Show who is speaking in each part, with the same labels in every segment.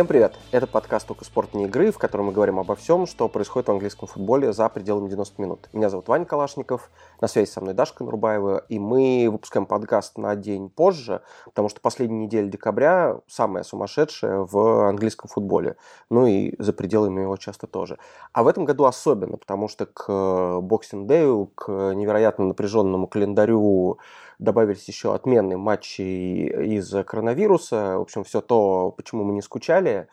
Speaker 1: Всем привет! Это подкаст «Только спорт не игры», в котором мы говорим обо всем, что происходит в английском футболе за пределами 90 минут. Меня зовут Ваня Калашников, на связи со мной Дашка Нурбаева, и мы выпускаем подкаст на день позже, потому что последняя неделя декабря самая сумасшедшая в английском футболе, ну и за пределами его часто тоже. А в этом году особенно, потому что к Day, к невероятно напряженному календарю добавились еще отменные матчи из-за коронавируса. В общем, все то, почему мы не скучали.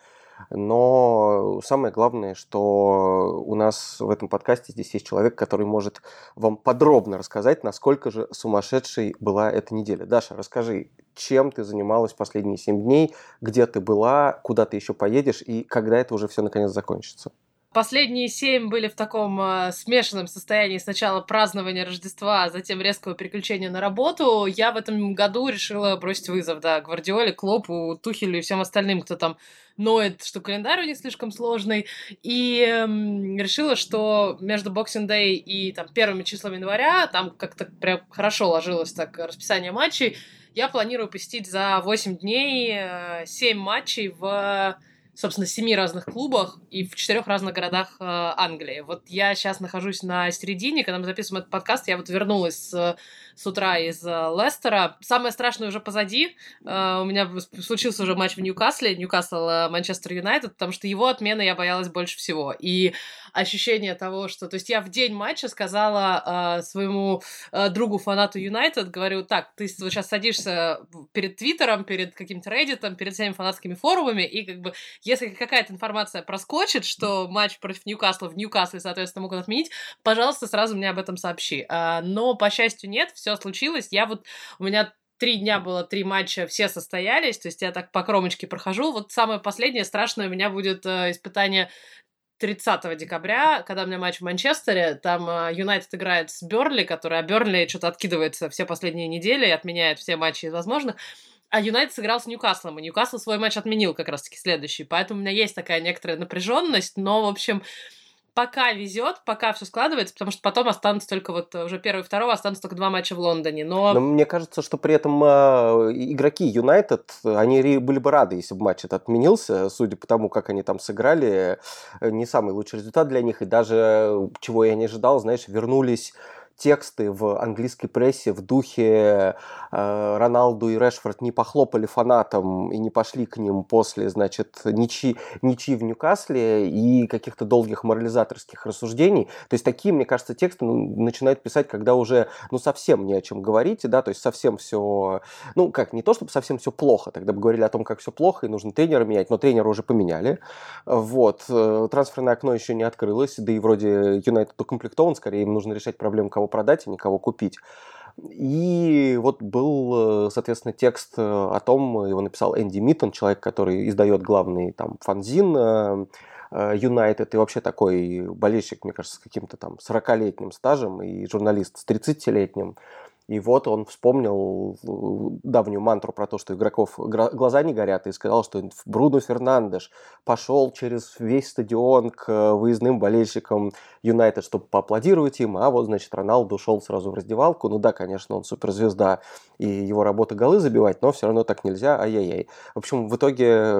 Speaker 1: Но самое главное, что у нас в этом подкасте здесь есть человек, который может вам подробно рассказать, насколько же сумасшедшей была эта неделя. Даша, расскажи, чем ты занималась последние семь дней, где ты была, куда ты еще поедешь и когда это уже все наконец закончится?
Speaker 2: Последние семь были в таком э, смешанном состоянии сначала празднования Рождества, а затем резкого переключения на работу. Я в этом году решила бросить вызов, да, Гвардиоле, Клопу, Тухелю и всем остальным, кто там ноет, что календарь у них слишком сложный. И эм, решила, что между Boxing Day и там первыми числами января там как-то прям хорошо ложилось так расписание матчей. Я планирую посетить за 8 дней э, 7 матчей в собственно, семи разных клубах и в четырех разных городах э, Англии. Вот я сейчас нахожусь на середине, когда мы записываем этот подкаст, я вот вернулась с, с утра из э, Лестера. Самое страшное уже позади. Э, у меня случился уже матч в Ньюкасле, Ньюкасл э, Манчестер Юнайтед, потому что его отмены я боялась больше всего. И ощущение того, что... То есть я в день матча сказала своему другу, фанату Юнайтед, говорю, так, ты вот сейчас садишься перед Твиттером, перед каким-то Reddit, перед всеми фанатскими форумами, и как бы если какая-то информация проскочит, что матч против Ньюкасла в Ньюкасле, соответственно, могут отменить, пожалуйста, сразу мне об этом сообщи. Но, по счастью, нет, все случилось. Я вот, у меня три дня было, три матча, все состоялись, то есть я так по кромочке прохожу. Вот самое последнее страшное у меня будет э, испытание 30 декабря, когда у меня матч в Манчестере, там э, Юнайтед играет с Берли, который, а Берли что-то откидывается все последние недели и отменяет все матчи из возможных. А Юнайтед сыграл с Ньюкаслом, и Ньюкасл свой матч отменил как раз-таки следующий. Поэтому у меня есть такая некоторая напряженность, но, в общем, пока везет, пока все складывается, потому что потом останутся только вот уже первый и второго останутся только два матча в Лондоне. Но,
Speaker 1: но мне кажется, что при этом э, игроки Юнайтед, они были бы рады, если бы матч этот отменился, судя по тому, как они там сыграли, э, не самый лучший результат для них, и даже, чего я не ожидал, знаешь, вернулись тексты в английской прессе в духе э, Роналду и Решфорд не похлопали фанатам и не пошли к ним после, значит, ничьи, ничьи в Ньюкасле и каких-то долгих морализаторских рассуждений. То есть такие, мне кажется, тексты ну, начинают писать, когда уже, ну, совсем не о чем говорить, да, то есть совсем все, ну, как, не то, чтобы совсем все плохо, тогда бы говорили о том, как все плохо и нужно тренера менять, но тренера уже поменяли, вот, э, трансферное окно еще не открылось, да и вроде Юнайтед укомплектован, скорее им нужно решать проблему, кого продать и никого купить. И вот был, э, соответственно, текст э, о том, его написал Энди Миттон, человек, который издает главный там фанзин Юнайтед, и вообще такой болельщик, мне кажется, с каким-то там 40-летним стажем, и журналист с 30-летним. И вот он вспомнил давнюю мантру про то, что игроков глаза не горят, и сказал, что Бруно Фернандеш пошел через весь стадион к выездным болельщикам Юнайтед, чтобы поаплодировать им, а вот, значит, Роналду ушел сразу в раздевалку. Ну да, конечно, он суперзвезда, и его работа голы забивать, но все равно так нельзя, ай-яй-яй. В общем, в итоге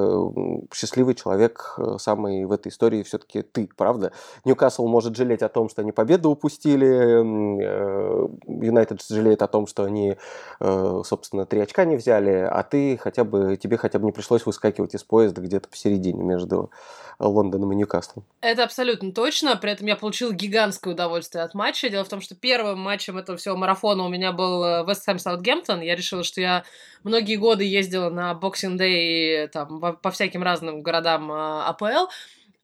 Speaker 1: счастливый человек э, самый в этой истории все-таки ты, правда? Ньюкасл может жалеть о том, что они победу упустили, э, Юнайтед жалеет говорит о том, что они, э, собственно, три очка не взяли, а ты хотя бы, тебе хотя бы не пришлось выскакивать из поезда где-то посередине между Лондоном и Ньюкаслом.
Speaker 2: Это абсолютно точно. При этом я получил гигантское удовольствие от матча. Дело в том, что первым матчем этого всего марафона у меня был Вест Хэм Саутгемптон. Я решила, что я многие годы ездила на Boxing Day там, по всяким разным городам э, АПЛ.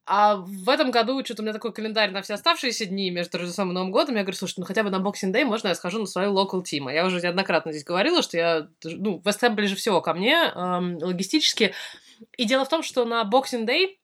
Speaker 2: А в этом году что-то у меня такой календарь на все оставшиеся дни между Рождеством и Новым годом. Я говорю, слушай, ну хотя бы на Boxing Day можно я схожу на свою local team. Я уже неоднократно здесь говорила, что я, ну, Вест ближе всего ко мне эм, логистически. И дело в том, что на Boxing Day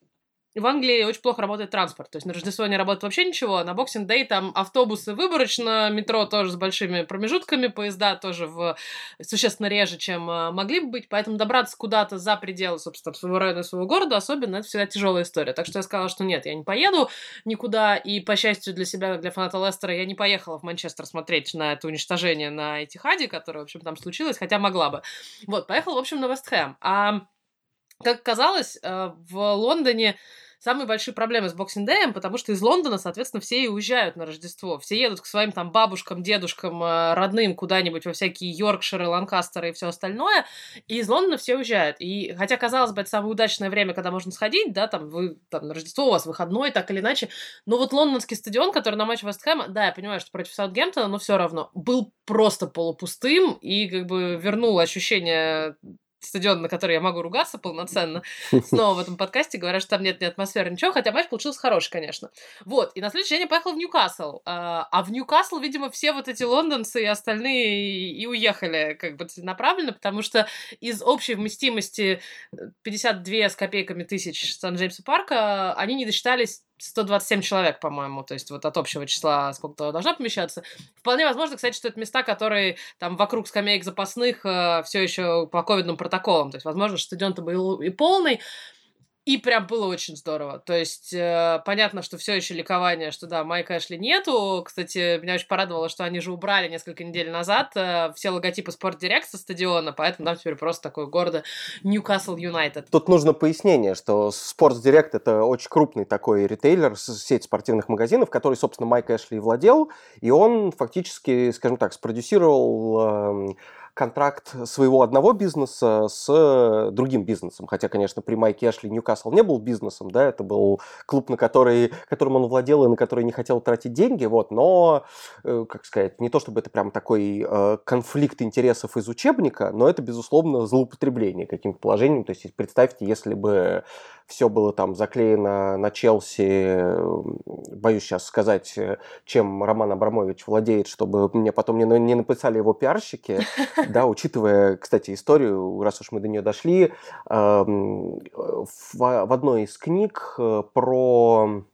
Speaker 2: в Англии очень плохо работает транспорт. То есть на Рождество не работает вообще ничего, а на Boxing Day там автобусы выборочно, метро тоже с большими промежутками, поезда тоже в... существенно реже, чем э, могли бы быть, поэтому добраться куда-то за пределы, собственно, своего района, своего города особенно, это всегда тяжелая история. Так что я сказала, что нет, я не поеду никуда, и, по счастью для себя, для фаната Лестера, я не поехала в Манчестер смотреть на это уничтожение на Этихаде, которое, в общем, там случилось, хотя могла бы. Вот, поехала, в общем, на Вестхэм. А Как казалось, э, в Лондоне самые большие проблемы с Day, потому что из Лондона, соответственно, все и уезжают на Рождество. Все едут к своим там бабушкам, дедушкам, э, родным куда-нибудь во всякие Йоркширы, Ланкастеры и все остальное. И из Лондона все уезжают. И хотя, казалось бы, это самое удачное время, когда можно сходить, да, там вы там на Рождество у вас выходной, так или иначе. Но вот лондонский стадион, который на матче Вестхэма, да, я понимаю, что против Саутгемптона, но все равно был просто полупустым и как бы вернул ощущение стадион, на который я могу ругаться полноценно, снова в этом подкасте говорят, что там нет ни атмосферы, ничего, хотя матч получился хороший, конечно. Вот, и на следующий день я поехала в Ньюкасл, а, а в Ньюкасл, видимо, все вот эти лондонцы и остальные и уехали как бы целенаправленно, потому что из общей вместимости 52 э, с копейками тысяч Сан-Джеймса парка они не досчитались 127 человек, по-моему, то есть вот от общего числа сколько должна помещаться. Вполне возможно, кстати, что это места, которые там вокруг скамеек запасных э, все еще по ковидным протоколам. То есть, возможно, стадион-то был и полный, и прям было очень здорово. То есть, э, понятно, что все еще ликование, что да, Майка Эшли нету. Кстати, меня очень порадовало, что они же убрали несколько недель назад э, все логотипы Спортдирект со стадиона, поэтому там теперь просто такое города Ньюкасл Юнайтед.
Speaker 1: Тут нужно пояснение, что Спортдирект это очень крупный такой ритейлер, сеть спортивных магазинов, который, собственно, Майк Эшли владел, и он фактически, скажем так, спродюсировал э, контракт своего одного бизнеса с другим бизнесом. Хотя, конечно, при Майке Эшли Ньюкасл не был бизнесом, да, это был клуб, на который, которым он владел и на который не хотел тратить деньги, вот, но, э, как сказать, не то чтобы это прям такой э, конфликт интересов из учебника, но это, безусловно, злоупотребление каким-то положением. То есть, представьте, если бы все было там заклеено на Челси, боюсь сейчас сказать, чем Роман Абрамович владеет, чтобы мне потом не, не написали его пиарщики, да, учитывая, кстати, историю, раз уж мы до нее дошли, в, в одной из книг э, про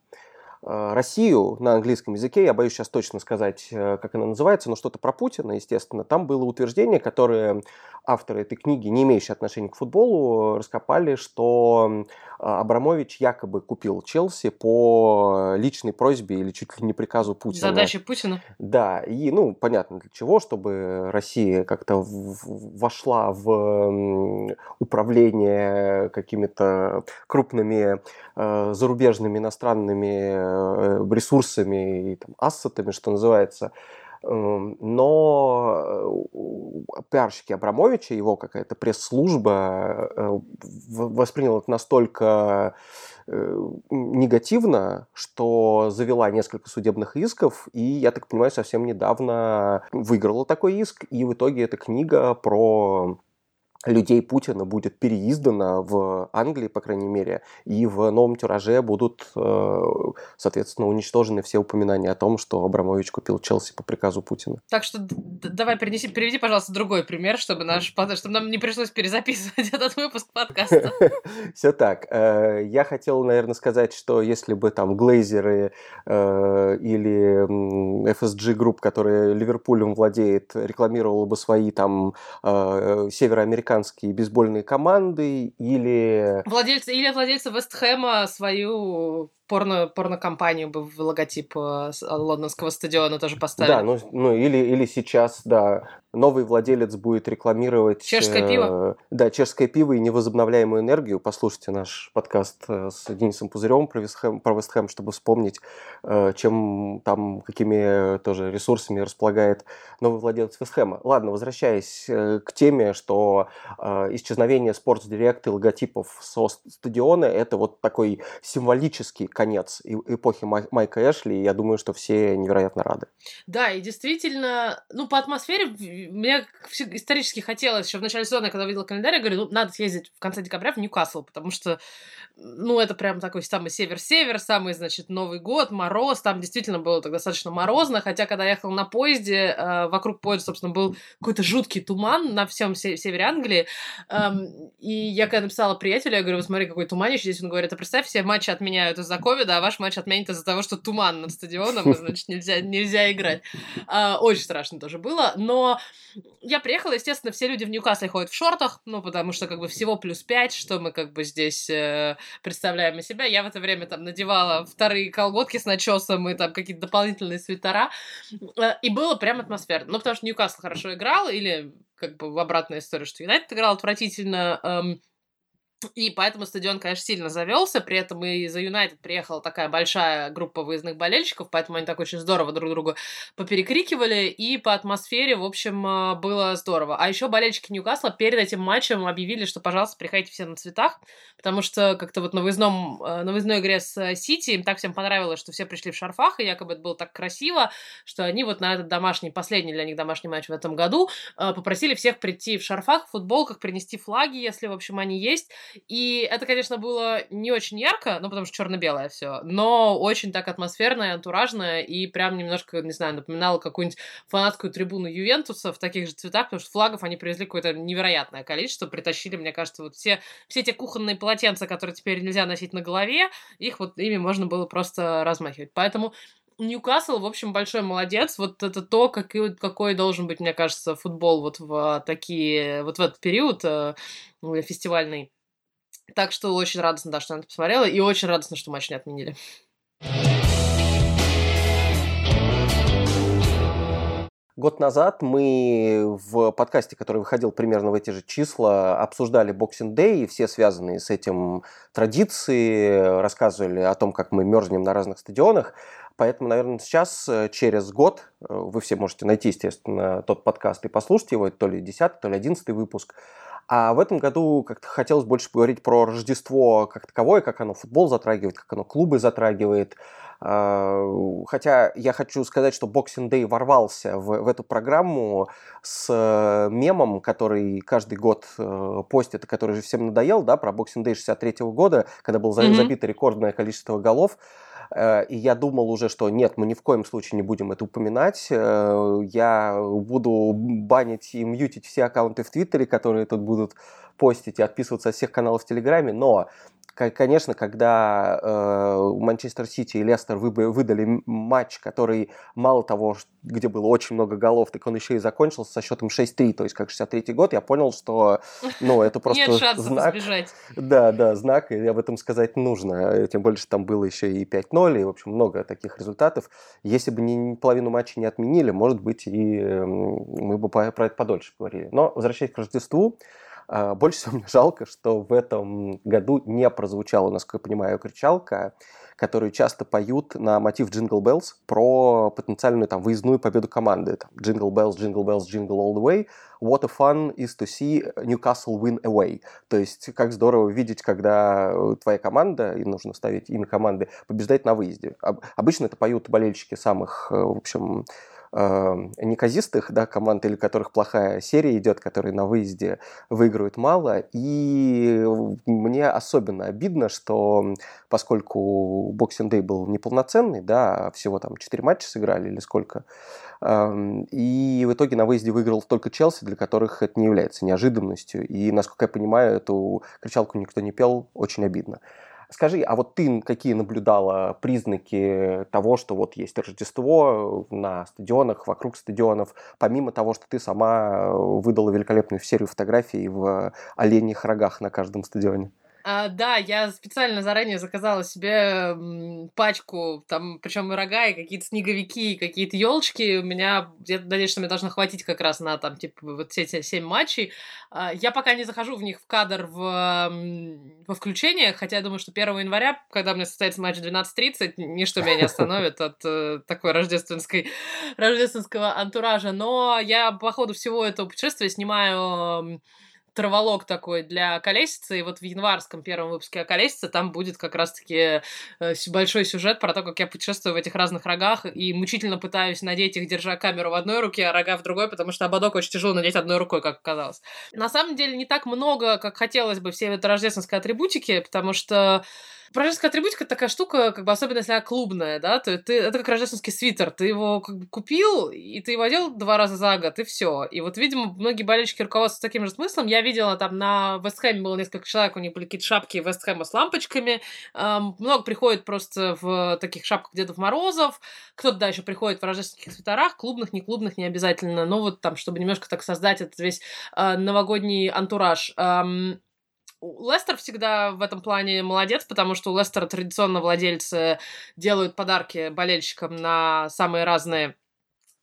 Speaker 1: Э, Россию на английском языке, я боюсь сейчас точно сказать, э, как она называется, но что-то про Путина, естественно. Там было утверждение, которое авторы этой книги, не имеющие отношения к футболу, раскопали, что Абрамович якобы купил Челси по личной просьбе или чуть ли не приказу Путина.
Speaker 2: Задача Путина?
Speaker 1: Да, и, ну, понятно для чего, чтобы Россия как-то вошла в управление какими-то крупными э, зарубежными иностранными Э, ресурсами и там, ассетами, что называется. Эм, но э, пиарщики Абрамовича, его какая-то пресс-служба э, восприняла это настолько негативно, что завела несколько судебных исков, и, я так понимаю, совсем недавно выиграла такой иск, и в итоге эта книга про людей Путина будет переиздана в Англии, по крайней мере, и в новом тираже будут, э, соответственно, уничтожены все упоминания о том, что Абрамович купил Челси по приказу Путина.
Speaker 2: Так что давай перенеси, переведи, пожалуйста, другой пример, чтобы, наш, чтобы нам не пришлось перезаписывать этот выпуск подкаста.
Speaker 1: Все так. Э, я хотел, наверное, сказать, что если бы там Глейзеры э, или FSG Group, который Ливерпулем владеет, рекламировал бы свои там североамериканские американские бейсбольные команды или...
Speaker 2: Владельцы, или владельцы Вестхэма свою порно, порнокомпанию бы в логотип э, лондонского стадиона тоже поставили.
Speaker 1: Да, ну, ну или, или сейчас, да, новый владелец будет рекламировать...
Speaker 2: Чешское э, пиво?
Speaker 1: Да, чешское пиво и невозобновляемую энергию. Послушайте наш подкаст э, с Денисом Пузыревым про Вестхэм, про Вестхэм чтобы вспомнить, э, чем там, какими тоже ресурсами располагает новый владелец Вестхэма. Ладно, возвращаясь э, к теме, что э, исчезновение Direct и логотипов со стадиона – это вот такой символический конец эпохи Майка Эшли, и я думаю, что все невероятно рады.
Speaker 2: Да, и действительно, ну, по атмосфере мне исторически хотелось еще в начале сезона, когда видела календарь, я говорю, ну, надо съездить в конце декабря в Ньюкасл, потому что, ну, это прям такой самый север-север, самый, значит, Новый год, мороз, там действительно было так достаточно морозно, хотя, когда я ехала на поезде, э, вокруг поезда, собственно, был какой-то жуткий туман на всем севере Англии, эм, и я когда написала приятелю, я говорю, вот смотри, какой туманище здесь, он говорит, а представь, все матчи отменяют из-за ковида, а ваш матч отменят из-за того, что туман над стадионом, и, значит, нельзя, нельзя играть. А, очень страшно тоже было. Но я приехала, естественно, все люди в Ньюкасле ходят в шортах, ну, потому что, как бы, всего плюс пять, что мы, как бы, здесь э, представляем из себя. Я в это время, там, надевала вторые колготки с начесом и, там, какие-то дополнительные свитера. Э, и было прям атмосферно. Ну, потому что Ньюкасл хорошо играл, или, как бы, в обратную историю, что Юнайтед играл отвратительно. Эм, И поэтому стадион, конечно, сильно завелся. При этом и за Юнайтед приехала такая большая группа выездных болельщиков, поэтому они так очень здорово друг друга поперекрикивали. И по атмосфере, в общем, э, было здорово. А еще болельщики Ньюкасла перед этим матчем объявили, что, пожалуйста, приходите все на цветах, потому что как-то вот на, выездном, э, на выездной игре с Сити им так всем понравилось, что все пришли в шарфах, и якобы это было так красиво, что они вот на этот домашний, последний для них домашний матч в этом году э, попросили всех прийти в шарфах, в футболках, принести флаги, если, в общем, они есть, и это, конечно, было не очень ярко, ну, потому что черно-белое все, но очень так атмосферное, антуражное, и прям немножко, не знаю, напоминало какую-нибудь фанатскую трибуну Ювентуса в таких же цветах, потому что флагов они привезли какое-то невероятное количество, притащили, мне кажется, вот все, все те кухонные полотенца, которые теперь нельзя носить на голове, их вот ими можно было просто размахивать. Поэтому Ньюкасл, в общем, большой молодец. Вот это то, какой, какой должен быть, мне кажется, футбол вот в такие, вот в этот период э, фестивальный. Так что очень радостно, да, что она это посмотрела, и очень радостно, что матч не отменили.
Speaker 1: Год назад мы в подкасте, который выходил примерно в эти же числа, обсуждали Boxing Day и все связанные с этим традиции, рассказывали о том, как мы мерзнем на разных стадионах. Поэтому, наверное, сейчас, э, через год, э, вы все можете найти, естественно, тот подкаст и послушать его, то ли 10 то ли 11 выпуск. А в этом году как-то хотелось больше поговорить про Рождество как таковое, как оно футбол затрагивает, как оно клубы затрагивает. А, хотя я хочу сказать, что Boxing Day ворвался в, в эту программу с э, мемом, который каждый год э, постит, и который же всем надоел, да, про Boxing Day 63 -го года, когда было mm-hmm. забито рекордное количество голов. Э, и я думал уже, что нет, мы ни в коем случае не будем это упоминать. Э, я буду банить и мьютить все аккаунты в Твиттере, которые тут будут постить и отписываться от всех каналов в Телеграме, но конечно, когда э, Манчестер Сити и Лестер выдали матч, который мало того, где было очень много голов, так он еще и закончился со счетом 6-3, то есть как 63-й год, я понял, что ну, это просто
Speaker 2: Нет шансов
Speaker 1: знак.
Speaker 2: Избежать.
Speaker 1: Да, да, знак, и об этом сказать нужно. Тем более, что там было еще и 5-0, и, в общем, много таких результатов. Если бы не, половину матча не отменили, может быть, и мы бы про это подольше говорили. Но, возвращаясь к Рождеству, больше всего мне жалко, что в этом году не прозвучала, насколько я понимаю, кричалка, которую часто поют на мотив Jingle Bells про потенциальную там выездную победу команды. Там, Jingle Bells, Jingle Bells, Jingle All the Way. What a fun is to see Newcastle win away. То есть, как здорово видеть, когда твоя команда, и нужно ставить имя команды, побеждает на выезде. Обычно это поют болельщики самых, э, в общем, неказистых да, команд, или которых плохая серия идет, которые на выезде выигрывают мало. И мне особенно обидно, что поскольку Boxing Day был неполноценный, да, а всего там 4 матча сыграли или сколько, и в итоге на выезде выиграл только Челси, для которых это не является неожиданностью. И, насколько я понимаю, эту кричалку никто не пел, очень обидно. Скажи, а вот ты какие наблюдала признаки того, что вот есть Рождество на стадионах, вокруг стадионов, помимо того, что ты сама выдала великолепную серию фотографий в оленьих рогах на каждом стадионе?
Speaker 2: А, да, я специально заранее заказала себе пачку, там, причем и рога, и какие-то снеговики, и какие-то елочки. У меня, я надеюсь, что мне должно хватить как раз на там, типа, вот все эти семь матчей. А, я пока не захожу в них в кадр в, во включение, хотя я думаю, что 1 января, когда у меня состоится матч 12.30, ничто меня не остановит от э, такой рождественской, рождественского антуража. Но я по ходу всего этого путешествия снимаю траволог такой для колесицы, и вот в январском первом выпуске о колесице там будет как раз-таки э, большой сюжет про то, как я путешествую в этих разных рогах и мучительно пытаюсь надеть их, держа камеру в одной руке, а рога в другой, потому что ободок очень тяжело надеть одной рукой, как оказалось. На самом деле не так много, как хотелось бы всей этой рождественской атрибутики, потому что Рождественская атрибутика такая штука, как бы особенно если она клубная, да, то ты, это как рождественский свитер. Ты его как бы купил, и ты его одел два раза за год, и все. И вот, видимо, многие болельщики руководствуются таким же смыслом. Я видела там на Вестхэме было несколько человек, у них были какие-то шапки Вестхэма с лампочками. Эм, много приходит просто в таких шапках Дедов Морозов. Кто-то, да, еще приходит в рождественских свитерах, клубных, не клубных, не обязательно. Но вот там, чтобы немножко так создать этот весь э, новогодний антураж. Эм, Лестер всегда в этом плане молодец, потому что у Лестера традиционно владельцы делают подарки болельщикам на самые разные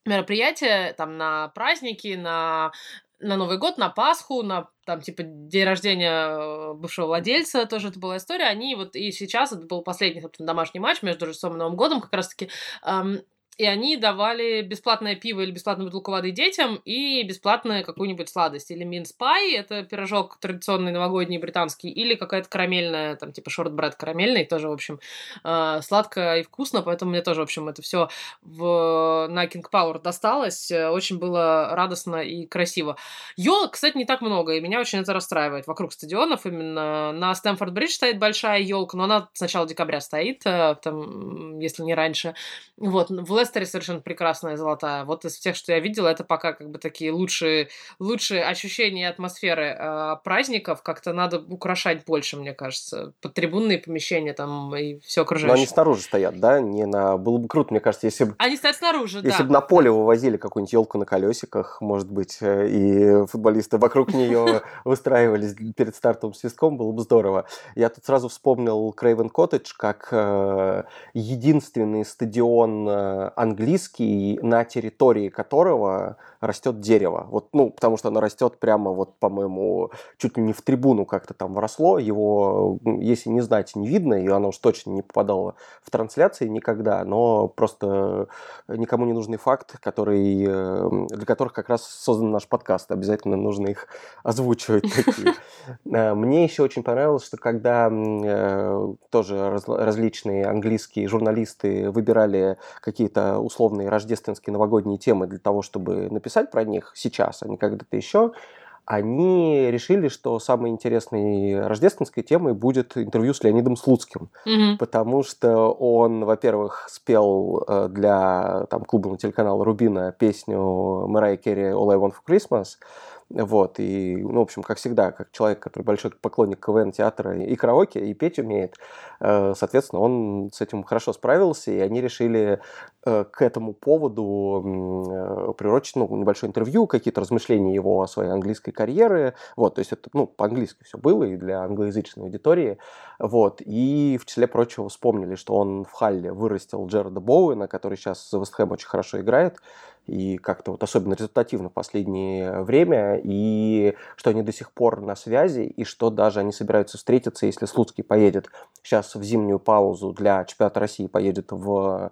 Speaker 2: мероприятия, там на праздники, на на Новый год, на Пасху, на там, типа, день рождения э, бывшего владельца, тоже это была история. Они вот, и сейчас, это был последний, собственно, домашний матч между Рождеством и Новым годом, как раз-таки эм, и они давали бесплатное пиво или бесплатную бутылку воды детям и бесплатную какую-нибудь сладость. Или mince pie, это пирожок традиционный новогодний британский, или какая-то карамельная, там, типа shortbread карамельный, тоже, в общем, э, сладко и вкусно, поэтому мне тоже, в общем, это все в, на King Power досталось. Очень было радостно и красиво. Елок, кстати, не так много, и меня очень это расстраивает. Вокруг стадионов именно на Стэнфорд Бридж стоит большая елка, но она с начала декабря стоит, э, там, если не раньше. Вот, в Лестере совершенно прекрасная золотая. Вот из всех, что я видела, это пока как бы такие лучшие, лучшие ощущения и атмосферы э, праздников. Как-то надо украшать больше, мне кажется. Под трибунные помещения там и все окружающее.
Speaker 1: Но они снаружи стоят, да? Не на... Было бы круто, мне кажется, если бы...
Speaker 2: Они стоят снаружи,
Speaker 1: если да. Если бы на поле вывозили какую-нибудь елку на колесиках, может быть, э, и футболисты вокруг нее выстраивались перед стартовым свистком, было бы здорово. Я тут сразу вспомнил Крейвен Коттедж как э, единственный стадион э, английский, на территории которого растет дерево. Вот, ну, потому что оно растет прямо, вот, по-моему, чуть ли не в трибуну как-то там вросло. Его, если не знать, не видно, и оно уж точно не попадало в трансляции никогда, но просто никому не нужный факт, который, э, для которых как раз создан наш подкаст. Обязательно нужно их озвучивать такие. Э, мне еще очень понравилось, что когда э, тоже различные английские журналисты выбирали какие-то условные рождественские новогодние темы для того, чтобы написать про них сейчас, а не когда-то еще, они решили, что самой интересной рождественской темой будет интервью с Леонидом Слуцким, mm-hmm. потому что он, во-первых, спел э, для там, клубного телеканала Рубина песню Mariah Carey All I Want for Christmas, вот, и, ну, в общем, как всегда, как человек, который большой поклонник КВН, театра и караоке, и петь умеет, э, соответственно, он с этим хорошо справился, и они решили э, к этому поводу э, прирочить, ну, небольшое интервью, какие-то размышления его о своей английской карьере, вот, то есть это, ну, по-английски все было и для англоязычной аудитории, вот, и в числе прочего вспомнили, что он в Халле вырастил Джерарда Боуэна, который сейчас в Вестхэм очень хорошо играет, и как-то вот особенно результативно в последнее время, и что они до сих пор на связи, и что даже они собираются встретиться, если Слуцкий поедет сейчас в зимнюю паузу для чемпионата России, поедет в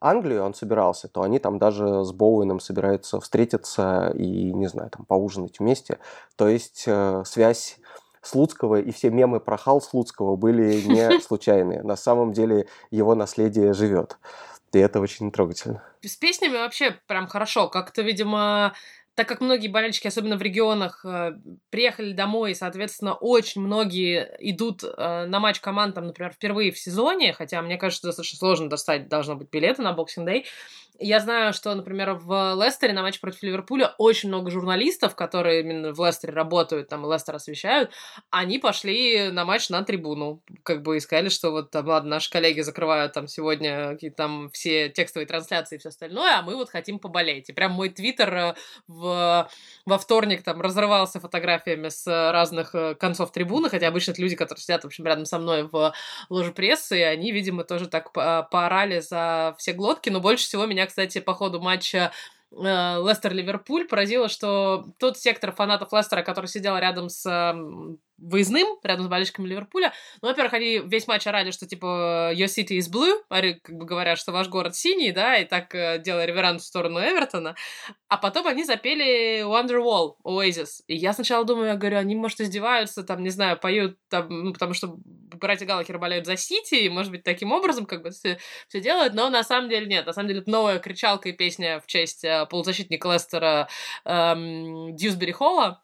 Speaker 1: Англию, он собирался, то они там даже с Боуэном собираются встретиться и, не знаю, там поужинать вместе. То есть э, связь Слуцкого и все мемы про Хал Слуцкого были не случайные. На самом деле его наследие живет. И это очень трогательно.
Speaker 2: С песнями вообще прям хорошо. Как-то, видимо, так как многие болельщики, особенно в регионах, э, приехали домой, и, соответственно, очень многие идут э, на матч команд, там, например, впервые в сезоне, хотя, мне кажется, достаточно сложно достать, должно быть, билеты на Boxing Day, я знаю, что, например, в Лестере на матче против Ливерпуля очень много журналистов, которые именно в Лестере работают, там, Лестер освещают, они пошли на матч на трибуну, как бы, и сказали, что вот там, ладно, наши коллеги закрывают там сегодня какие-то там все текстовые трансляции и все остальное, а мы вот хотим поболеть. И прям мой твиттер э, в, во вторник там разрывался фотографиями с разных э, концов трибуны, хотя обычно это люди, которые сидят, в общем, рядом со мной в ложе прессы, и они, видимо, тоже так поорали за все глотки, но больше всего меня кстати, по ходу матча э, Лестер-Ливерпуль поразило, что тот сектор фанатов Лестера, который сидел рядом с выездным, рядом с болельщиками Ливерпуля. Ну, во-первых, они весь матч орали, что, типа, your city is blue, они как бы говорят, что ваш город синий, да, и так э, делая реверанс в сторону Эвертона. А потом они запели Wonderwall, Oasis. И я сначала думаю, я говорю, они, может, издеваются, там, не знаю, поют, там, ну, потому что братья Галлахер болеют за Сити, и, может быть, таким образом как бы все, все делают, но на самом деле нет. На самом деле это новая кричалка и песня в честь э, полузащитника Лестера эм, Дьюсбери Холла,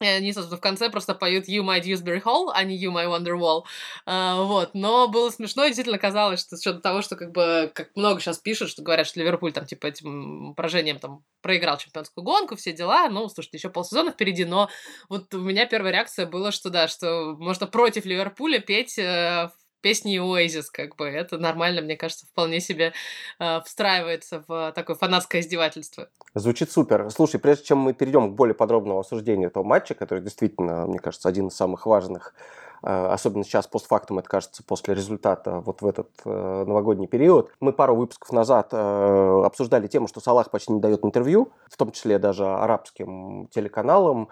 Speaker 2: и они, собственно, в конце просто поют You My Dewsbury Hall, а не You My Wonderwall. Uh, вот. Но было смешно, и действительно казалось, что учетом того, что как бы, как много сейчас пишут, что говорят, что Ливерпуль там, типа, этим поражением там проиграл чемпионскую гонку, все дела, ну, слушайте, еще полсезона впереди, но вот у меня первая реакция была, что да, что можно против Ливерпуля петь э, песни Oasis, как бы. Это нормально, мне кажется, вполне себе э, встраивается в такое фанатское издевательство.
Speaker 1: Звучит супер. Слушай, прежде чем мы перейдем к более подробному осуждению этого матча, который действительно, мне кажется, один из самых важных особенно сейчас постфактум, это кажется после результата вот в этот новогодний период. Мы пару выпусков назад обсуждали тему, что Салах почти не дает интервью, в том числе даже арабским телеканалам,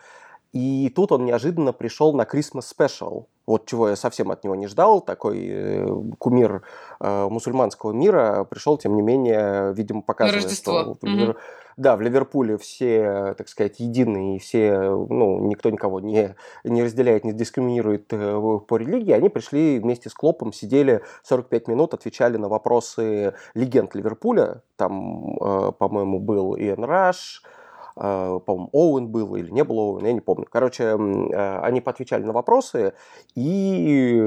Speaker 1: и тут он неожиданно пришел на Christmas Special. Вот чего я совсем от него не ждал. Такой э, кумир э, мусульманского мира пришел, тем не менее, видимо, показывает,
Speaker 2: Рождество.
Speaker 1: что... Угу. Да, в Ливерпуле все, так сказать, единые, все, ну, никто никого не, не разделяет, не дискриминирует э, по религии. Они пришли вместе с Клопом, сидели 45 минут, отвечали на вопросы легенд Ливерпуля. Там, э, по-моему, был Иэн Раш, а, по-моему, Оуэн был или не был Оуэн, я не помню. Короче, а, они поотвечали на вопросы, и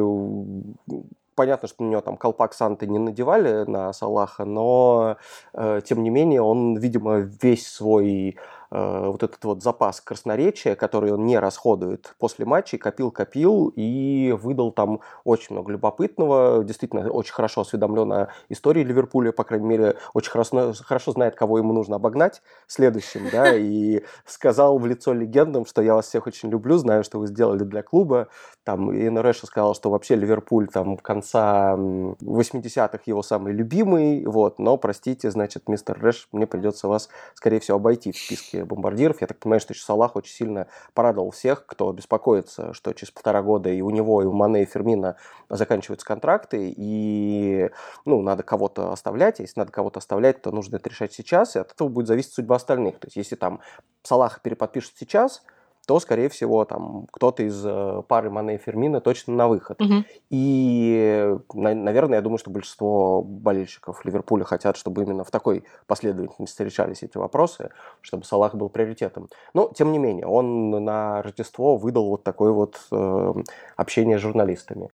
Speaker 1: понятно, что на него там колпак Санты не надевали на Салаха, но э, тем не менее он, видимо, весь свой вот этот вот запас красноречия, который он не расходует после матчей, копил-копил и выдал там очень много любопытного, действительно очень хорошо осведомлен о истории Ливерпуля, по крайней мере, очень хорошо, хорошо знает, кого ему нужно обогнать следующим, да, и сказал в лицо легендам, что я вас всех очень люблю, знаю, что вы сделали для клуба, там, и Рэша сказал, что вообще Ливерпуль там конца 80-х его самый любимый, вот, но, простите, значит, мистер Рэш, мне придется вас, скорее всего, обойти в списке бомбардиров. Я так понимаю, что Салах очень сильно порадовал всех, кто беспокоится, что через полтора года и у него, и у Мане, и Фермина заканчиваются контракты, и ну, надо кого-то оставлять. Если надо кого-то оставлять, то нужно это решать сейчас, и от этого будет зависеть судьба остальных. То есть если там Салах переподпишет сейчас – то, скорее всего, там кто-то из э, пары Мане и Фермина точно на выход.
Speaker 2: Угу.
Speaker 1: И, наверное, я думаю, что большинство болельщиков Ливерпуля хотят, чтобы именно в такой последовательности решались эти вопросы, чтобы Салах был приоритетом. Но, тем не менее, он на Рождество выдал вот такое вот э, общение с журналистами.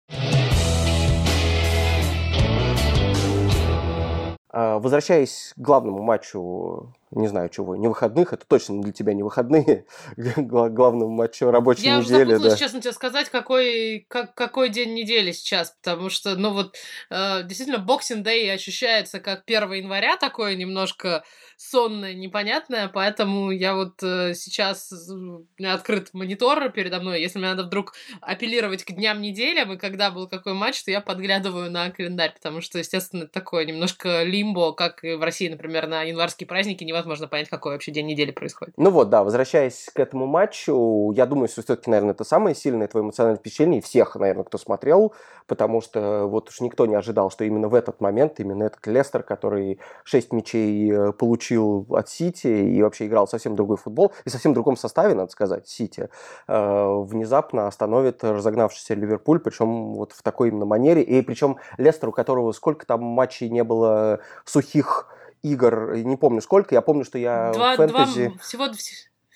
Speaker 1: А, возвращаясь к главному матчу не знаю чего, не выходных, это точно для тебя не выходные, главному матчу рабочей
Speaker 2: Я
Speaker 1: недели. Я
Speaker 2: уже запуталась, да. честно тебе сказать, какой, как, какой день недели сейчас, потому что, ну вот, э, действительно, Boxing Day ощущается как 1 января, такое немножко сонное, непонятное, поэтому я вот э, сейчас, у меня открыт монитор передо мной, если мне надо вдруг апеллировать к дням недели, и когда был какой матч, то я подглядываю на календарь, потому что, естественно, такое немножко лимбо, как и в России, например, на январские праздники, невозможно невозможно понять, какой вообще день недели происходит.
Speaker 1: Ну вот, да, возвращаясь к этому матчу, я думаю, что все-таки, наверное, это самое сильное твое эмоциональное впечатление всех, наверное, кто смотрел, потому что вот уж никто не ожидал, что именно в этот момент, именно этот Лестер, который 6 мячей э, получил от Сити и вообще играл совсем другой футбол, и совсем другом составе, надо сказать, Сити, э, внезапно остановит разогнавшийся Ливерпуль, причем вот в такой именно манере, и причем Лестер, у которого сколько там матчей не было сухих, игр, не помню сколько, я помню, что я
Speaker 2: два, фэнтези... Два, всего,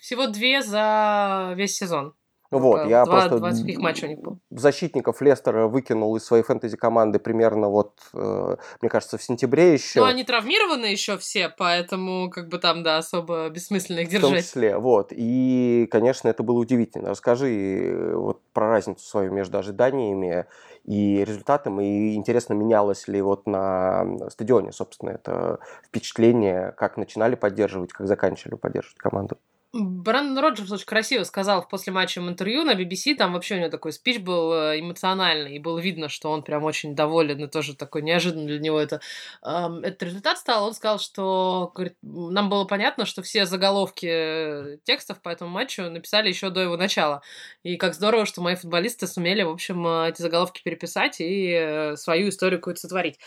Speaker 2: всего две за весь сезон.
Speaker 1: Вот, я
Speaker 2: два,
Speaker 1: просто
Speaker 2: матча у них был.
Speaker 1: защитников Лестера выкинул из своей фэнтези-команды примерно вот, э, мне кажется, в сентябре еще.
Speaker 2: Ну, они травмированы еще все, поэтому как бы там, да, особо бессмысленно их держать. В
Speaker 1: том числе, вот. И, конечно, это было удивительно. Расскажи э, вот про разницу свою между ожиданиями и результатом, и интересно, менялось ли вот на стадионе, собственно, это впечатление, как начинали поддерживать, как заканчивали поддерживать команду.
Speaker 2: Брэндон Роджерс очень красиво сказал в после матча интервью на BBC, там вообще у него такой спич был э, эмоциональный, и было видно, что он прям очень доволен, и тоже такой неожиданный для него это, эм, этот результат стал. Он сказал, что говорит, нам было понятно, что все заголовки текстов по этому матчу написали еще до его начала. И как здорово, что мои футболисты сумели, в общем, э, эти заголовки переписать и э, свою историю какую-то сотворить.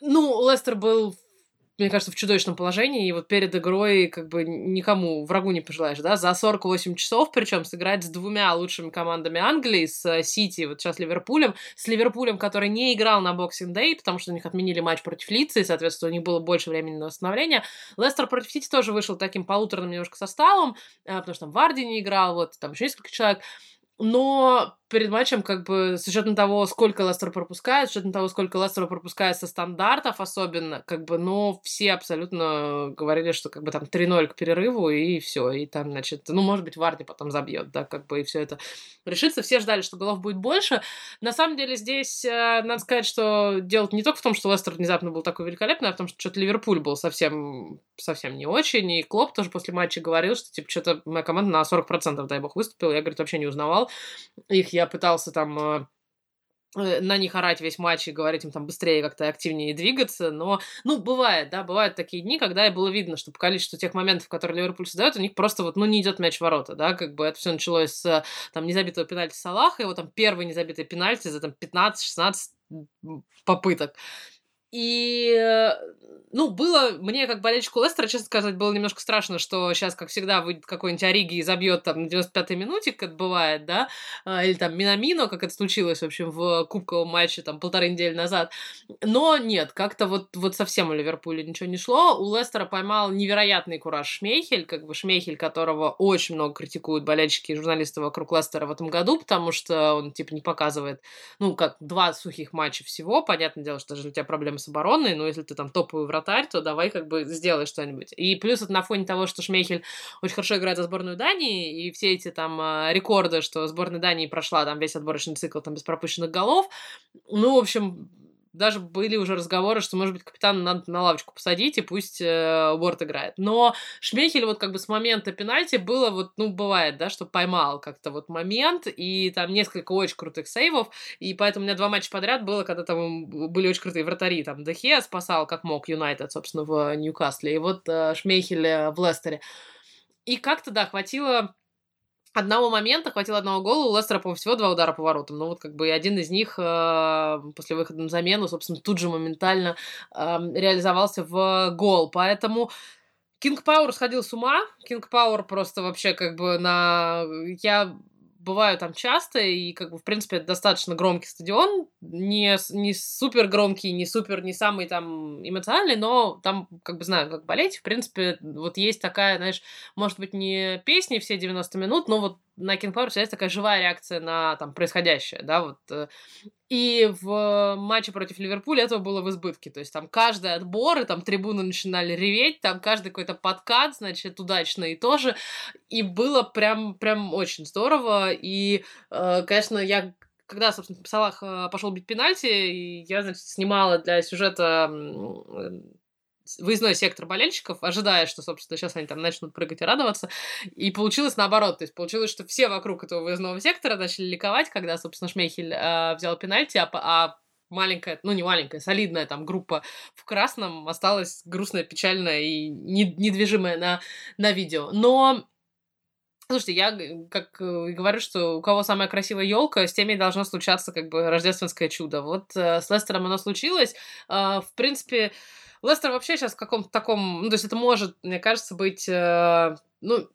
Speaker 2: Ну, Лестер был мне кажется, в чудовищном положении, и вот перед игрой как бы никому, врагу не пожелаешь, да, за 48 часов, причем сыграть с двумя лучшими командами Англии, с э, Сити, вот сейчас Ливерпулем, с Ливерпулем, который не играл на Boxing Day, потому что у них отменили матч против Лица, и, соответственно, у них было больше времени на восстановление. Лестер против Сити тоже вышел таким полуторным немножко составом, э, потому что там Варди не играл, вот, там еще несколько человек, но перед матчем, как бы, с учетом того, сколько Лестер пропускает, с учетом того, сколько Лестер пропускает со стандартов особенно, как бы, ну, все абсолютно говорили, что, как бы, там 3-0 к перерыву, и все, и там, значит, ну, может быть, Варди потом забьет, да, как бы, и все это решится. Все ждали, что голов будет больше. На самом деле, здесь э, надо сказать, что дело не только в том, что Лестер внезапно был такой великолепный, а в том, что что-то Ливерпуль был совсем, совсем не очень, и Клоп тоже после матча говорил, что, типа, что-то моя команда на 40%, дай бог, выступила, я, говорит, вообще не узнавал их, я я пытался там Э, на них орать весь матч и говорить им там быстрее как-то активнее двигаться, но, ну, бывает, да, бывают такие дни, когда было видно, что по количеству тех моментов, которые Ливерпуль создает, у них просто вот, ну, не идет мяч в ворота, да, как бы это все началось с там незабитого пенальти Салаха, его там первый незабитый пенальти за там 15-16 попыток. И, э, ну, было, мне как болельщику Лестера, честно сказать, было немножко страшно, что сейчас, как всегда, выйдет какой-нибудь Ориги и забьет там на 95-й минуте, как это бывает, да, а, или там Минамино, как это случилось, в общем, в кубковом матче там полторы недели назад. Но нет, как-то вот, вот совсем у Ливерпуля ничего не шло. У Лестера поймал невероятный кураж Шмейхель, как бы Шмейхель, которого очень много критикуют болельщики и журналисты вокруг Лестера в этом году, потому что он, типа, не показывает, ну, как два сухих матча всего. Понятное дело, что даже у тебя проблемы с обороной, но если ты там топовый вратарь, то давай как бы сделай что-нибудь. И плюс это на фоне того, что Шмейхель очень хорошо играет за сборную Дании, и все эти там а, рекорды, что сборная Дании прошла там весь отборочный цикл там без пропущенных голов. Ну, в общем, даже были уже разговоры, что, может быть, капитана надо на лавочку посадить, и пусть э, Уорд играет. Но Шмейхель вот как бы с момента пенальти было вот, ну, бывает, да, что поймал как-то вот момент, и там несколько очень крутых сейвов, и поэтому у меня два матча подряд было, когда там были очень крутые вратари, там Дехе спасал как мог Юнайтед, собственно, в Ньюкасле, и вот э, Шмейхель э, в Лестере. И как-то, да, хватило одного момента, хватило одного гола, у Лестера, по всего два удара по воротам. Ну вот как бы один из них э, после выхода на замену, собственно, тут же моментально э, реализовался в гол. Поэтому Кинг Пауэр сходил с ума. Кинг Пауэр просто вообще как бы на... Я бываю там часто, и, как бы, в принципе, это достаточно громкий стадион, не, не супер громкий, не супер, не самый там эмоциональный, но там, как бы, знаю, как болеть, в принципе, вот есть такая, знаешь, может быть, не песни все 90 минут, но вот на King Power есть такая живая реакция на там происходящее, да, вот. Э. И в матче против Ливерпуля этого было в избытке, то есть там каждый отбор, и там трибуны начинали реветь, там каждый какой-то подкат, значит, удачный тоже, и было прям, прям очень здорово, и, э, конечно, я когда, собственно, Салах э, пошел бить пенальти, я, значит, снимала для сюжета выездной сектор болельщиков, ожидая, что, собственно, сейчас они там начнут прыгать и радоваться. И получилось наоборот. То есть получилось, что все вокруг этого выездного сектора начали ликовать, когда, собственно, Шмейхель э, взял пенальти, а, а маленькая, ну не маленькая, солидная там группа в красном осталась грустная, печальная и недвижимая на, на видео. Но Слушайте, я как э, говорю, что у кого самая красивая елка, с теми должно случаться как бы рождественское чудо. Вот э, с Лестером оно случилось. Э, в принципе, Лестер вообще сейчас в каком-то таком... Ну, то есть это может, мне кажется, быть... Э, ну,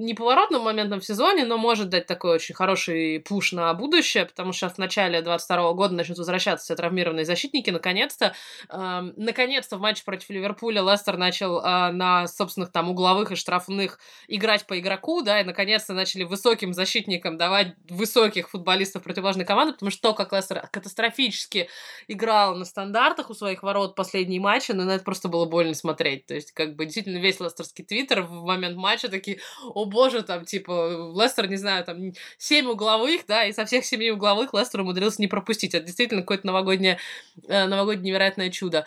Speaker 2: неповоротным моментом в сезоне, но может дать такой очень хороший пуш на будущее, потому что в начале 22 года начнут возвращаться все травмированные защитники, наконец-то. Э, наконец-то в матче против Ливерпуля Лестер начал э, на собственных там угловых и штрафных играть по игроку, да, и наконец-то начали высоким защитникам давать высоких футболистов противоположной команды, потому что то, как Лестер катастрофически играл на стандартах у своих ворот последние матчи, ну, на это просто было больно смотреть. То есть, как бы, действительно, весь лестерский твиттер в момент матча такие, о боже, там, типа, Лестер, не знаю, там, семь угловых, да, и со всех семи угловых Лестер умудрился не пропустить. Это действительно какое-то новогоднее, э, новогоднее невероятное чудо.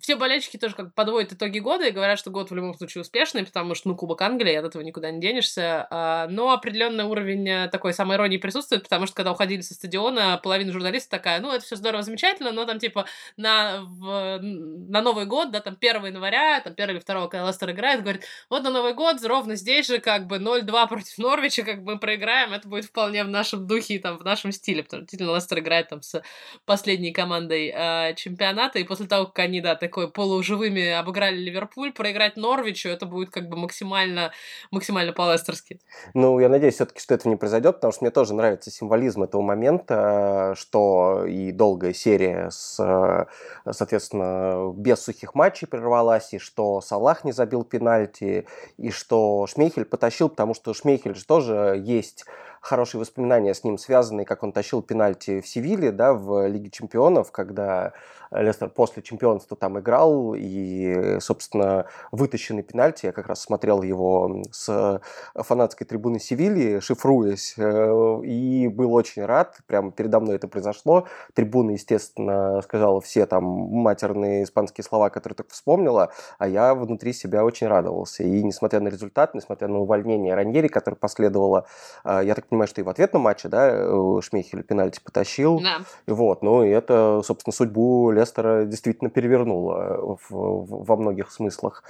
Speaker 2: Все болельщики тоже как подводят итоги года и говорят, что год в любом случае успешный, потому что, ну, Кубок Англии, от этого никуда не денешься. А, но определенный уровень э, такой самой иронии присутствует, потому что когда уходили со стадиона, половина журналистов такая, ну, это все здорово, замечательно, но там, типа, на, в, на Новый год, да, там, 1 января, там, 1 или 2, когда Лестер играет, говорит, вот на Новый год ровно здесь же, как бы, 0-2 против Норвича, как бы мы проиграем, это будет вполне в нашем духе и там в нашем стиле, потому что действительно Лестер играет там с последней командой э, чемпионата, и после того, как они, да, такой полуживыми обыграли Ливерпуль, проиграть Норвичу, это будет как бы максимально, максимально по-лестерски.
Speaker 1: Ну, я надеюсь все-таки, что это не произойдет, потому что мне тоже нравится символизм этого момента, что и долгая серия с, соответственно, без сухих матчей прервалась, и что Салах не забил пенальти, и что Шмейхель потащил, потому что Шмейхель же тоже есть хорошие воспоминания с ним связанные, как он тащил пенальти в Севиле, да, в Лиге Чемпионов, когда Лестер после чемпионства там играл, и, собственно, вытащенный пенальти, я как раз смотрел его с фанатской трибуны Севильи, шифруясь, э, и был очень рад, прямо передо мной это произошло. Трибуна, естественно, сказала все там матерные испанские слова, которые только вспомнила, а я внутри себя очень радовался. И несмотря на результат, несмотря на увольнение Раньери, которое последовало, э, я так понимаю, что и в ответном матче, да, э, Шмейхель пенальти потащил.
Speaker 2: Да.
Speaker 1: Вот, ну и это, собственно, судьбу Лестера действительно перевернуло в, в, во многих смыслах.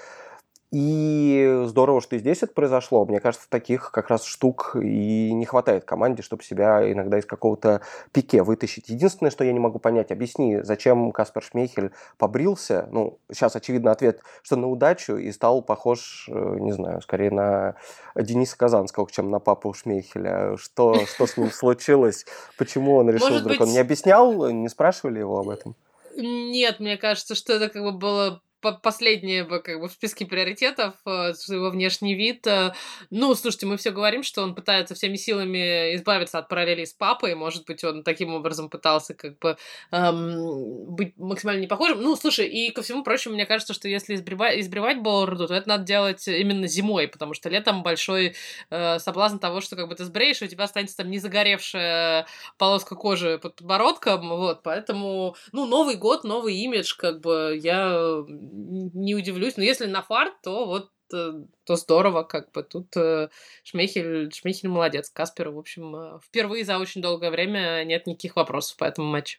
Speaker 1: И здорово, что и здесь это произошло. Мне кажется, таких как раз штук и не хватает команде, чтобы себя иногда из какого-то пике вытащить. Единственное, что я не могу понять, объясни, зачем Каспер Шмейхель побрился? Ну, сейчас очевидно ответ, что на удачу и стал похож, э, не знаю, скорее на Дениса Казанского, чем на папу Шмейхеля. Что, что с ним случилось? Почему он решил вдруг? Он не объяснял? Не спрашивали его об этом?
Speaker 2: Нет, мне кажется, что это как бы было последнее как бы в списке приоритетов, э, его внешний вид. Э, ну, слушайте, мы все говорим, что он пытается всеми силами избавиться от параллели с папой, может быть, он таким образом пытался как бы эм, быть максимально не похожим. Ну, слушай, и ко всему прочему, мне кажется, что если избривать, избривать бороду, то это надо делать именно зимой, потому что летом большой э, соблазн того, что как бы ты сбреешь, и у тебя останется там не загоревшая полоска кожи под подбородком, вот, поэтому, ну, Новый год, новый имидж, как бы я не удивлюсь. Но если на фарт, то вот э, то здорово, как бы тут э, Шмейхель, Шмейхель молодец. Касперу, в общем, э, впервые за очень долгое время нет никаких вопросов по этому матчу.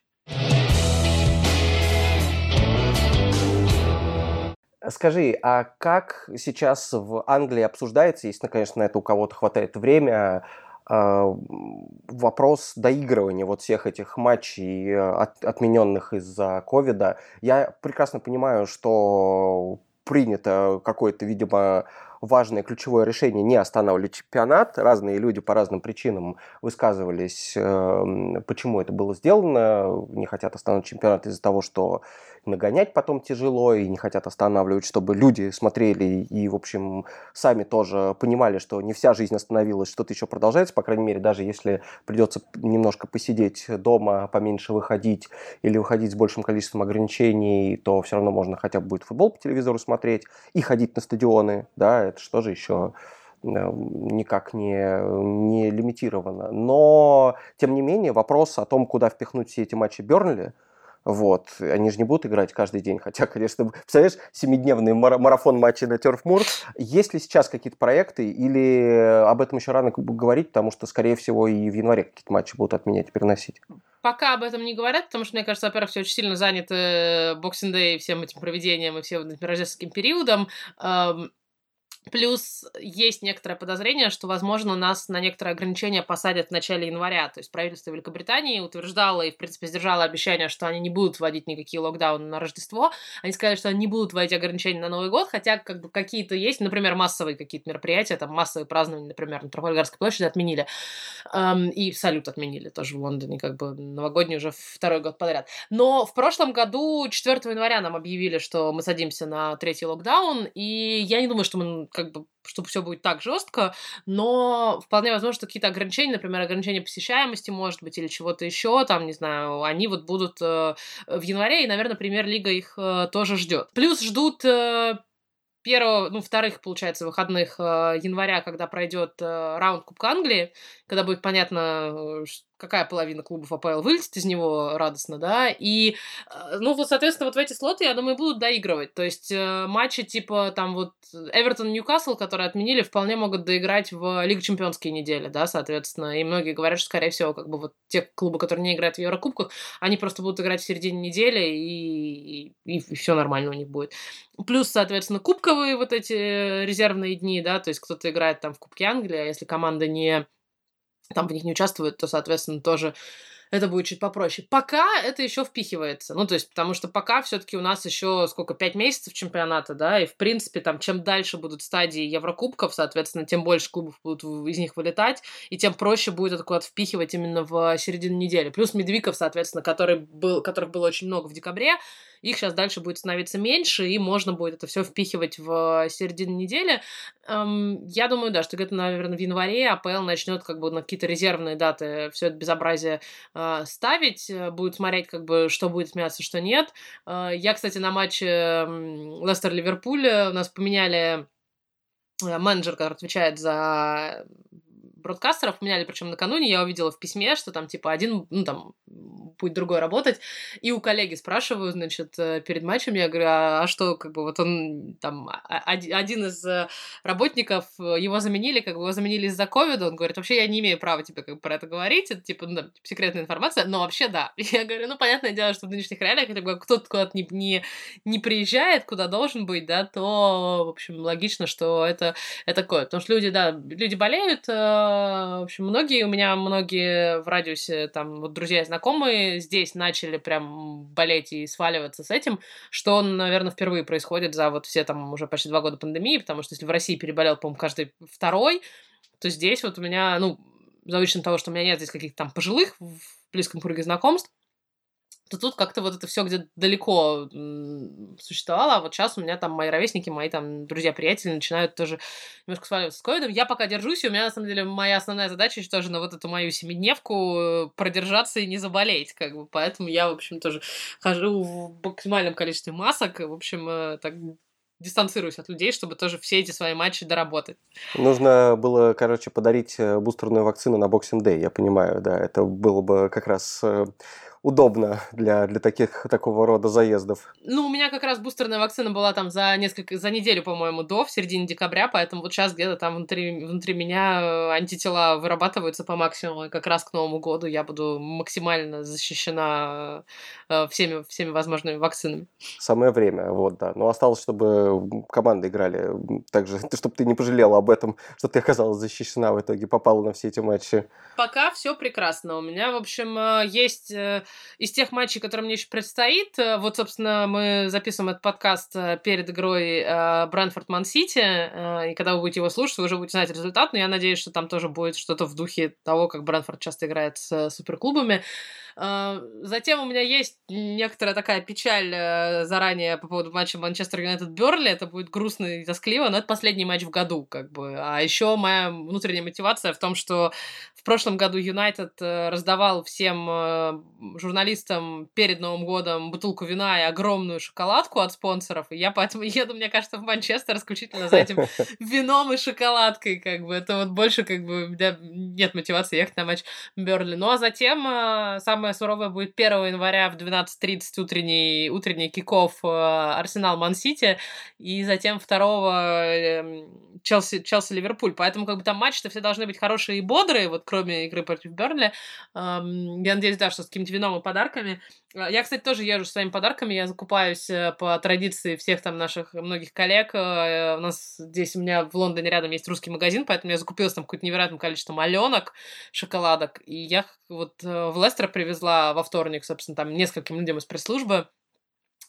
Speaker 1: Скажи, а как сейчас в Англии обсуждается, если, конечно, на это у кого-то хватает время, вопрос доигрывания вот всех этих матчей, э, от, отмененных из-за ковида. Я прекрасно понимаю, что принято какое-то, видимо, важное ключевое решение не останавливать чемпионат. Разные люди по разным причинам высказывались, эм, почему это было сделано. Не хотят останавливать чемпионат из-за того, что нагонять потом тяжело, и не хотят останавливать, чтобы люди смотрели и, в общем, сами тоже понимали, что не вся жизнь остановилась, что-то еще продолжается, по крайней мере, даже если придется немножко посидеть дома, поменьше выходить или выходить с большим количеством ограничений, то все равно можно хотя бы будет футбол по телевизору смотреть и ходить на стадионы, да, это что же еще э, никак не, не лимитировано. Но, тем не менее, вопрос о том, куда впихнуть все эти матчи Бернли, вот. Они же не будут играть каждый день. Хотя, конечно, представляешь, семидневный марафон матчей на Turf Moor. Есть ли сейчас какие-то проекты или об этом еще рано говорить, потому что, скорее всего, и в январе какие-то матчи будут отменять и переносить?
Speaker 2: Пока об этом не говорят, потому что, мне кажется, во-первых, все очень сильно заняты Boxing Day, всем этим проведением и всем этим рождественским периодом. Плюс есть некоторое подозрение, что, возможно, нас на некоторые ограничения посадят в начале января. То есть правительство Великобритании утверждало и, в принципе, сдержало обещание, что они не будут вводить никакие локдауны на Рождество. Они сказали, что они не будут вводить ограничения на Новый год, хотя как бы какие-то есть, например, массовые какие-то мероприятия, там массовые празднования, например, на Трафальгарской площади отменили. Эм, и салют отменили тоже в Лондоне, как бы новогодний уже второй год подряд. Но в прошлом году, 4 января, нам объявили, что мы садимся на третий локдаун, и я не думаю, что мы как бы, чтобы все будет так жестко, но вполне возможно, что какие-то ограничения, например, ограничения посещаемости, может быть, или чего-то еще, там, не знаю, они вот будут э, в январе, и, наверное, премьер-лига их э, тоже ждет. Плюс ждут э, первого, ну, вторых, получается, выходных э, января, когда пройдет э, раунд Кубка Англии, когда будет понятно, какая половина клубов АПЛ вылетит из него радостно, да, и, э, ну, вот, соответственно, вот в эти слоты, я думаю, будут доигрывать, то есть э, матчи типа там вот Эвертон-Ньюкасл, которые отменили, вполне могут доиграть в Лигу Чемпионские недели, да, соответственно, и многие говорят, что, скорее всего, как бы вот те клубы, которые не играют в Еврокубках, они просто будут играть в середине недели, и, и, и все нормально у них будет. Плюс, соответственно, кубковые вот эти резервные дни, да, то есть кто-то играет там в Кубке Англии, а если команда не там в них не участвуют, то, соответственно, тоже это будет чуть попроще. Пока это еще впихивается. Ну, то есть, потому что пока все-таки у нас еще сколько, пять месяцев чемпионата, да, и в принципе, там, чем дальше будут стадии Еврокубков, соответственно, тем больше клубов будут из них вылетать, и тем проще будет это куда-то впихивать именно в середину недели. Плюс Медвиков, соответственно, который был, которых было очень много в декабре, их сейчас дальше будет становиться меньше, и можно будет это все впихивать в середину недели. Эм, я думаю, да, что где-то, наверное, в январе АПЛ начнет как бы на какие-то резервные даты все это безобразие э, ставить, э, будет смотреть, как бы, что будет смеяться, что нет. Э, я, кстати, на матче Лестер-Ливерпуль у нас поменяли менеджер, который отвечает за бродкастеров поменяли, причем накануне я увидела в письме, что там типа один, ну там путь другой работать. И у коллеги спрашиваю, значит, э, перед матчем, я говорю, а, а что, как бы, вот он там, а, один из э, работников, его заменили, как бы его заменили из-за ковида, он говорит, вообще я не имею права тебе как бы, про это говорить, это типа, ну, типа, секретная информация, но вообще да. Я говорю, ну, понятное дело, что в нынешних реалиях, если кто-то куда-то не, не, не приезжает, куда должен быть, да, то, в общем, логично, что это, это такое. Потому что люди, да, люди болеют, э, в общем, многие, у меня многие в радиусе, там, вот друзья и знакомые здесь начали прям болеть и сваливаться с этим, что, наверное, впервые происходит за вот все там уже почти два года пандемии, потому что если в России переболел, по-моему, каждый второй, то здесь вот у меня, ну, за того, что у меня нет здесь каких-то там пожилых в близком круге знакомств, то тут как-то вот это все где-то далеко существовало, а вот сейчас у меня там мои ровесники, мои там друзья-приятели начинают тоже немножко сваливаться с ковидом. Я пока держусь, и у меня, на самом деле, моя основная задача еще тоже на вот эту мою семидневку э, продержаться и не заболеть, как бы, поэтому я, в общем, тоже хожу в максимальном количестве масок, в общем, э, так дистанцируюсь от людей, чтобы тоже все эти свои матчи доработать.
Speaker 1: Нужно было, короче, подарить э, бустерную вакцину на Boxing Day, я понимаю, да, это было бы как раз удобно для, для таких, такого рода заездов?
Speaker 2: Ну, у меня как раз бустерная вакцина была там за несколько, за неделю, по-моему, до, в середине декабря, поэтому вот сейчас где-то там внутри, внутри меня э, антитела вырабатываются по максимуму, и как раз к Новому году я буду максимально защищена э, всеми, всеми возможными вакцинами.
Speaker 1: Самое время, вот, да. Но осталось, чтобы команды играли так же, чтобы ты не пожалела об этом, что ты оказалась защищена в итоге, попала на все эти матчи.
Speaker 2: Пока все прекрасно. У меня, в общем, э, есть из тех матчей, которые мне еще предстоит, э, вот, собственно, мы записываем этот подкаст э, перед игрой Брэнфорд Ман Сити, и когда вы будете его слушать, вы уже будете знать результат, но я надеюсь, что там тоже будет что-то в духе того, как Брэнфорд часто играет с суперклубами. А, затем у меня есть некоторая такая печаль э, заранее по поводу матча Манчестер Юнайтед Берли. Это будет грустно и тоскливо, но это последний матч в году, как бы. А еще моя внутренняя мотивация в том, что в прошлом году Юнайтед э, раздавал всем э, журналистам перед Новым годом бутылку вина и огромную шоколадку от спонсоров. И я поэтому еду, мне кажется, в Манчестер исключительно за этим вином и шоколадкой, как бы. Это вот больше, как бы, нет мотивации ехать на матч Берли. Ну, а затем самое самое суровое будет 1 января в 12.30 утренний, утренний киков э, Арсенал Ман-Сити, и затем 2 эм, Челси, Челси Ливерпуль. Поэтому как бы там матчи-то все должны быть хорошие и бодрые, вот кроме игры против Бернли. Эм, я надеюсь, да, что с каким-то вином и подарками. Э, я, кстати, тоже езжу с своими подарками, я закупаюсь э, по традиции всех там наших многих коллег. У нас здесь у меня в Лондоне рядом есть русский магазин, поэтому я закупилась там какое-то невероятное количество аленок, шоколадок. И я вот в Лестер привезла привезла во вторник, собственно, там нескольким людям из пресс-службы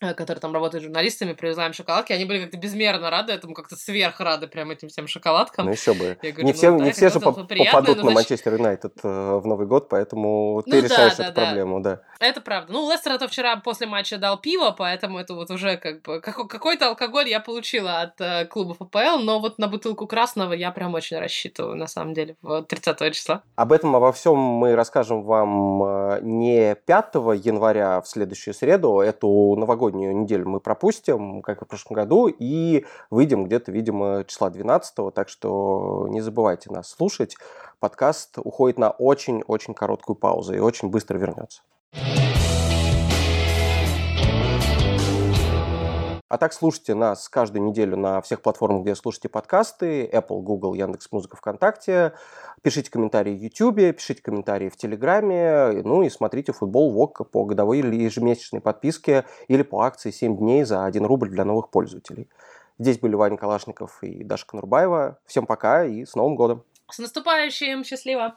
Speaker 2: которые там работают журналистами, привезла им шоколадки, они были как-то безмерно рады этому, как-то сверх рады прям этим всем шоколадкам.
Speaker 1: Ну еще бы. говорю, не все, ну, не все же по- попадут на Манчестер Юнайтед э, в Новый год, поэтому ну, ты да, решаешь да, эту да. проблему, да.
Speaker 2: Это правда. Ну, Лестер это вчера после матча дал пиво, поэтому это вот уже как бы какой-то алкоголь я получила от э, клубов АПЛ, но вот на бутылку красного я прям очень рассчитываю, на самом деле, в 30 числа.
Speaker 1: Об этом, обо всем мы расскажем вам э, не 5 января в следующую среду, эту новогоднюю неделю мы пропустим, как и в прошлом году, и выйдем где-то, видимо, числа 12 так что не забывайте нас слушать. Подкаст уходит на очень-очень короткую паузу и очень быстро вернется. А так слушайте нас каждую неделю на всех платформах, где слушаете подкасты. Apple, Google, Яндекс.Музыка, ВКонтакте. Пишите комментарии в YouTube, пишите комментарии в Телеграме. Ну и смотрите футбол ВОК по годовой или ежемесячной подписке или по акции 7 дней за 1 рубль для новых пользователей. Здесь были Ваня Калашников и Даша Конурбаева. Всем пока и с Новым годом!
Speaker 2: С наступающим! Счастливо!